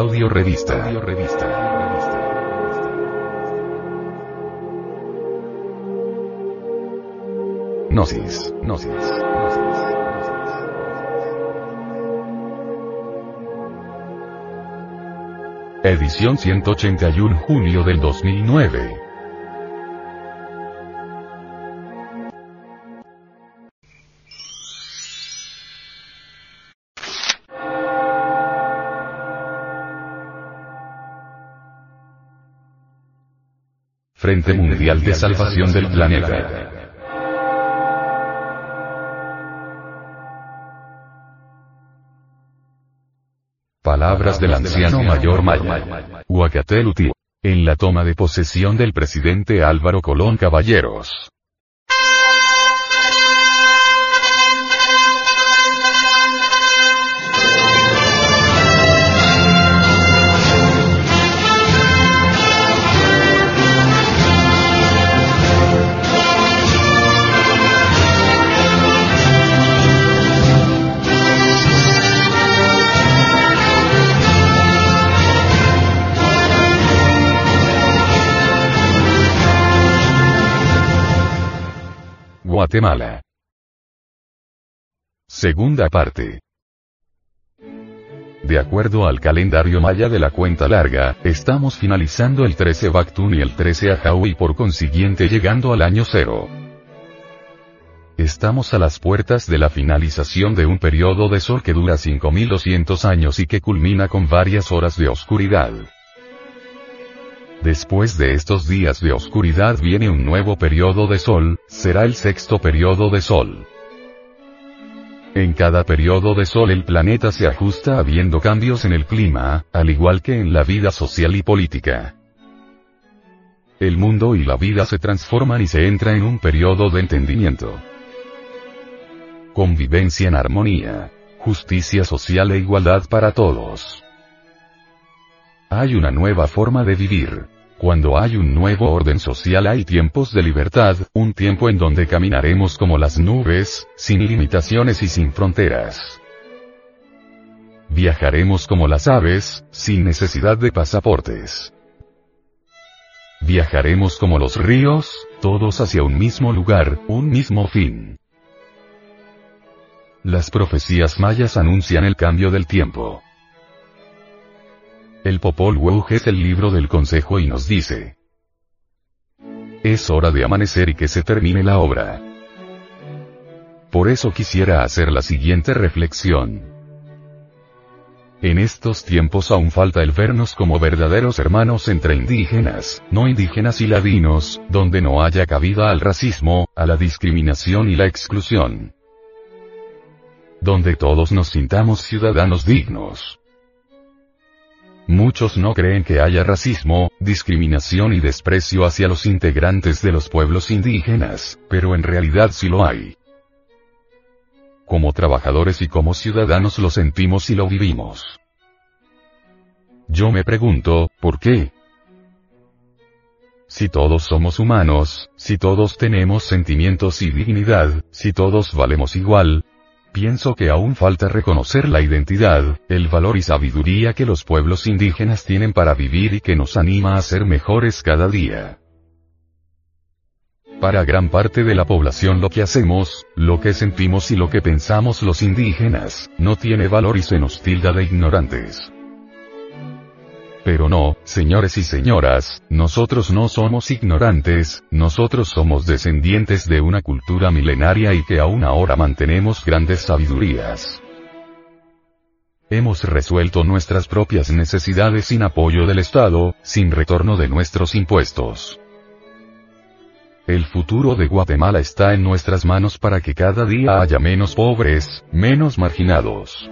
Audio revista. Audio revista. Gnosis. Gnosis. Edición 181 junio del 2009. Frente Mundial de Salvación del Planeta. Palabras del anciano mayor Maya. Huacateluti. En la toma de posesión del presidente Álvaro Colón Caballeros. Guatemala. Segunda parte. De acuerdo al calendario maya de la cuenta larga, estamos finalizando el 13 Bactún y el 13 Ajau y por consiguiente llegando al año cero. Estamos a las puertas de la finalización de un periodo de sol que dura 5200 años y que culmina con varias horas de oscuridad. Después de estos días de oscuridad viene un nuevo periodo de sol, será el sexto periodo de sol. En cada periodo de sol el planeta se ajusta habiendo cambios en el clima, al igual que en la vida social y política. El mundo y la vida se transforman y se entra en un periodo de entendimiento. Convivencia en armonía. Justicia social e igualdad para todos. Hay una nueva forma de vivir. Cuando hay un nuevo orden social hay tiempos de libertad, un tiempo en donde caminaremos como las nubes, sin limitaciones y sin fronteras. Viajaremos como las aves, sin necesidad de pasaportes. Viajaremos como los ríos, todos hacia un mismo lugar, un mismo fin. Las profecías mayas anuncian el cambio del tiempo. El Popol Vuh es el libro del consejo y nos dice. Es hora de amanecer y que se termine la obra. Por eso quisiera hacer la siguiente reflexión. En estos tiempos aún falta el vernos como verdaderos hermanos entre indígenas, no indígenas y ladinos, donde no haya cabida al racismo, a la discriminación y la exclusión. Donde todos nos sintamos ciudadanos dignos. Muchos no creen que haya racismo, discriminación y desprecio hacia los integrantes de los pueblos indígenas, pero en realidad sí lo hay. Como trabajadores y como ciudadanos lo sentimos y lo vivimos. Yo me pregunto, ¿por qué? Si todos somos humanos, si todos tenemos sentimientos y dignidad, si todos valemos igual, Pienso que aún falta reconocer la identidad, el valor y sabiduría que los pueblos indígenas tienen para vivir y que nos anima a ser mejores cada día. Para gran parte de la población lo que hacemos, lo que sentimos y lo que pensamos los indígenas, no tiene valor y se nos tilda de ignorantes. Pero no, señores y señoras, nosotros no somos ignorantes, nosotros somos descendientes de una cultura milenaria y que aún ahora mantenemos grandes sabidurías. Hemos resuelto nuestras propias necesidades sin apoyo del Estado, sin retorno de nuestros impuestos. El futuro de Guatemala está en nuestras manos para que cada día haya menos pobres, menos marginados.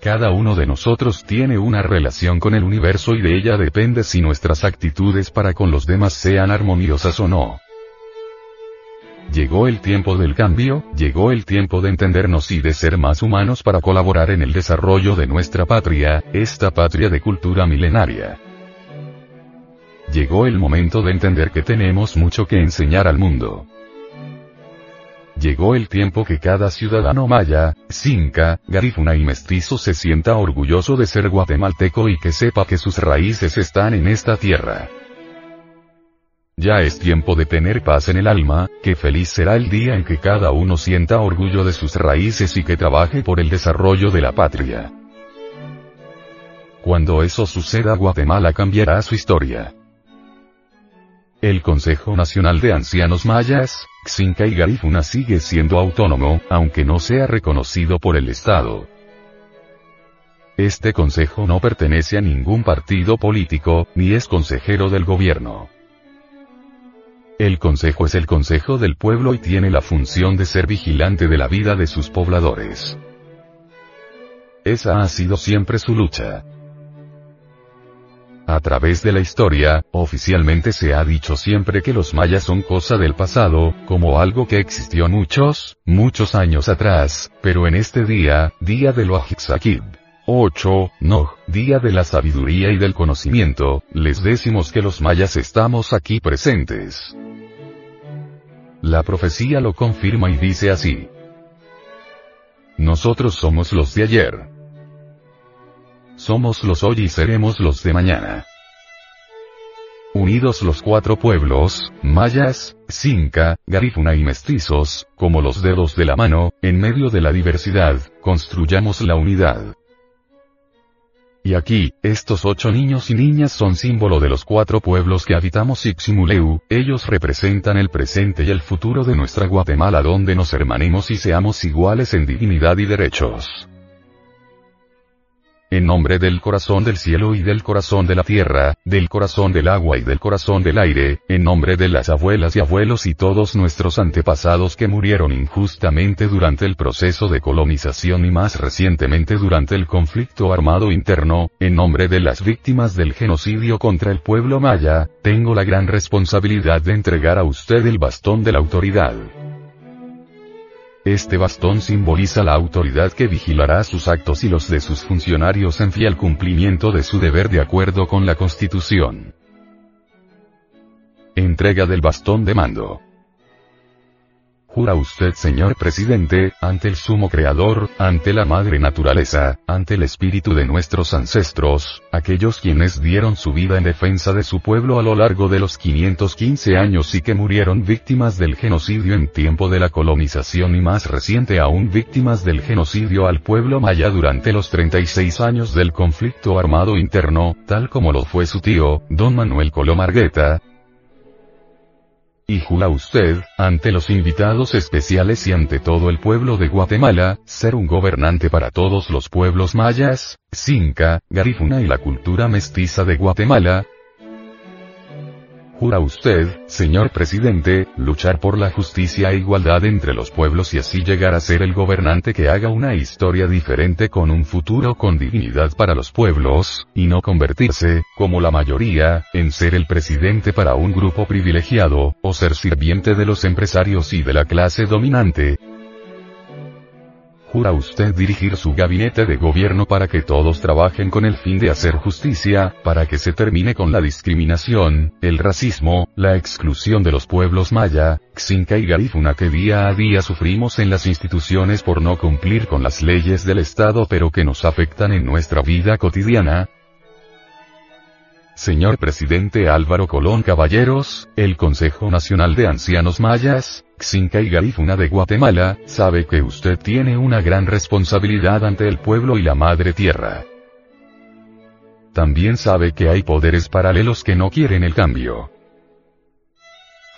Cada uno de nosotros tiene una relación con el universo y de ella depende si nuestras actitudes para con los demás sean armoniosas o no. Llegó el tiempo del cambio, llegó el tiempo de entendernos y de ser más humanos para colaborar en el desarrollo de nuestra patria, esta patria de cultura milenaria. Llegó el momento de entender que tenemos mucho que enseñar al mundo. Llegó el tiempo que cada ciudadano maya, cinca, garífuna y mestizo se sienta orgulloso de ser guatemalteco y que sepa que sus raíces están en esta tierra. Ya es tiempo de tener paz en el alma, que feliz será el día en que cada uno sienta orgullo de sus raíces y que trabaje por el desarrollo de la patria. Cuando eso suceda Guatemala cambiará su historia. El Consejo Nacional de Ancianos Mayas, Xinca y Garifuna sigue siendo autónomo, aunque no sea reconocido por el Estado. Este consejo no pertenece a ningún partido político, ni es consejero del gobierno. El consejo es el consejo del pueblo y tiene la función de ser vigilante de la vida de sus pobladores. Esa ha sido siempre su lucha. A través de la historia, oficialmente se ha dicho siempre que los mayas son cosa del pasado, como algo que existió muchos, muchos años atrás, pero en este día, día de lo 8, no, día de la sabiduría y del conocimiento, les decimos que los mayas estamos aquí presentes. La profecía lo confirma y dice así. Nosotros somos los de ayer. Somos los hoy y seremos los de mañana. Unidos los cuatro pueblos, mayas, cinca, garífuna y mestizos, como los dedos de la mano, en medio de la diversidad, construyamos la unidad. Y aquí, estos ocho niños y niñas son símbolo de los cuatro pueblos que habitamos Iximuleu, ellos representan el presente y el futuro de nuestra Guatemala donde nos hermanemos y seamos iguales en dignidad y derechos. En nombre del corazón del cielo y del corazón de la tierra, del corazón del agua y del corazón del aire, en nombre de las abuelas y abuelos y todos nuestros antepasados que murieron injustamente durante el proceso de colonización y más recientemente durante el conflicto armado interno, en nombre de las víctimas del genocidio contra el pueblo maya, tengo la gran responsabilidad de entregar a usted el bastón de la autoridad. Este bastón simboliza la autoridad que vigilará sus actos y los de sus funcionarios en fiel cumplimiento de su deber de acuerdo con la Constitución. Entrega del bastón de mando. Jura usted, señor presidente, ante el sumo creador, ante la madre naturaleza, ante el espíritu de nuestros ancestros, aquellos quienes dieron su vida en defensa de su pueblo a lo largo de los 515 años y que murieron víctimas del genocidio en tiempo de la colonización y más reciente aún víctimas del genocidio al pueblo maya durante los 36 años del conflicto armado interno, tal como lo fue su tío, don Manuel Colomargueta, y jura usted, ante los invitados especiales y ante todo el pueblo de Guatemala, ser un gobernante para todos los pueblos mayas, Cinca, Garifuna y la cultura mestiza de Guatemala, Jura usted, señor presidente, luchar por la justicia e igualdad entre los pueblos y así llegar a ser el gobernante que haga una historia diferente con un futuro con dignidad para los pueblos, y no convertirse, como la mayoría, en ser el presidente para un grupo privilegiado, o ser sirviente de los empresarios y de la clase dominante, ¿Jura usted dirigir su gabinete de gobierno para que todos trabajen con el fin de hacer justicia, para que se termine con la discriminación, el racismo, la exclusión de los pueblos maya, Xinca y Garifuna que día a día sufrimos en las instituciones por no cumplir con las leyes del Estado pero que nos afectan en nuestra vida cotidiana? Señor Presidente Álvaro Colón Caballeros, el Consejo Nacional de Ancianos Mayas, Xinca y Garifuna de Guatemala, sabe que usted tiene una gran responsabilidad ante el pueblo y la madre tierra. También sabe que hay poderes paralelos que no quieren el cambio.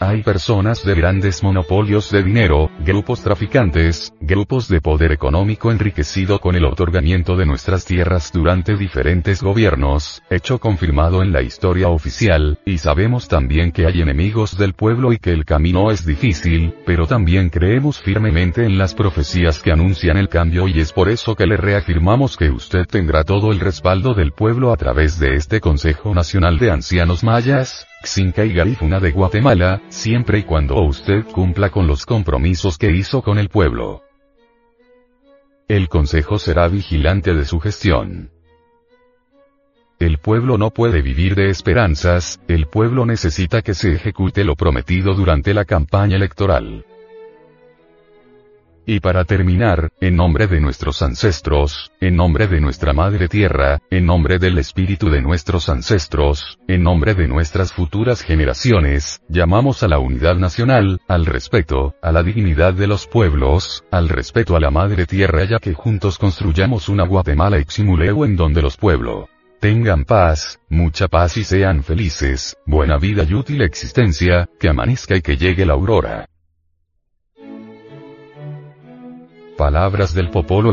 Hay personas de grandes monopolios de dinero, grupos traficantes, grupos de poder económico enriquecido con el otorgamiento de nuestras tierras durante diferentes gobiernos, hecho confirmado en la historia oficial, y sabemos también que hay enemigos del pueblo y que el camino es difícil, pero también creemos firmemente en las profecías que anuncian el cambio y es por eso que le reafirmamos que usted tendrá todo el respaldo del pueblo a través de este Consejo Nacional de Ancianos Mayas, Xinca y Garifuna de Guatemala, siempre y cuando usted cumpla con los compromisos que hizo con el pueblo. El Consejo será vigilante de su gestión. El pueblo no puede vivir de esperanzas, el pueblo necesita que se ejecute lo prometido durante la campaña electoral. Y para terminar, en nombre de nuestros ancestros, en nombre de nuestra Madre Tierra, en nombre del espíritu de nuestros ancestros, en nombre de nuestras futuras generaciones, llamamos a la unidad nacional, al respeto, a la dignidad de los pueblos, al respeto a la Madre Tierra ya que juntos construyamos una Guatemala eximuleo en donde los pueblos tengan paz, mucha paz y sean felices, buena vida y útil existencia, que amanezca y que llegue la aurora. Palabras del Popolo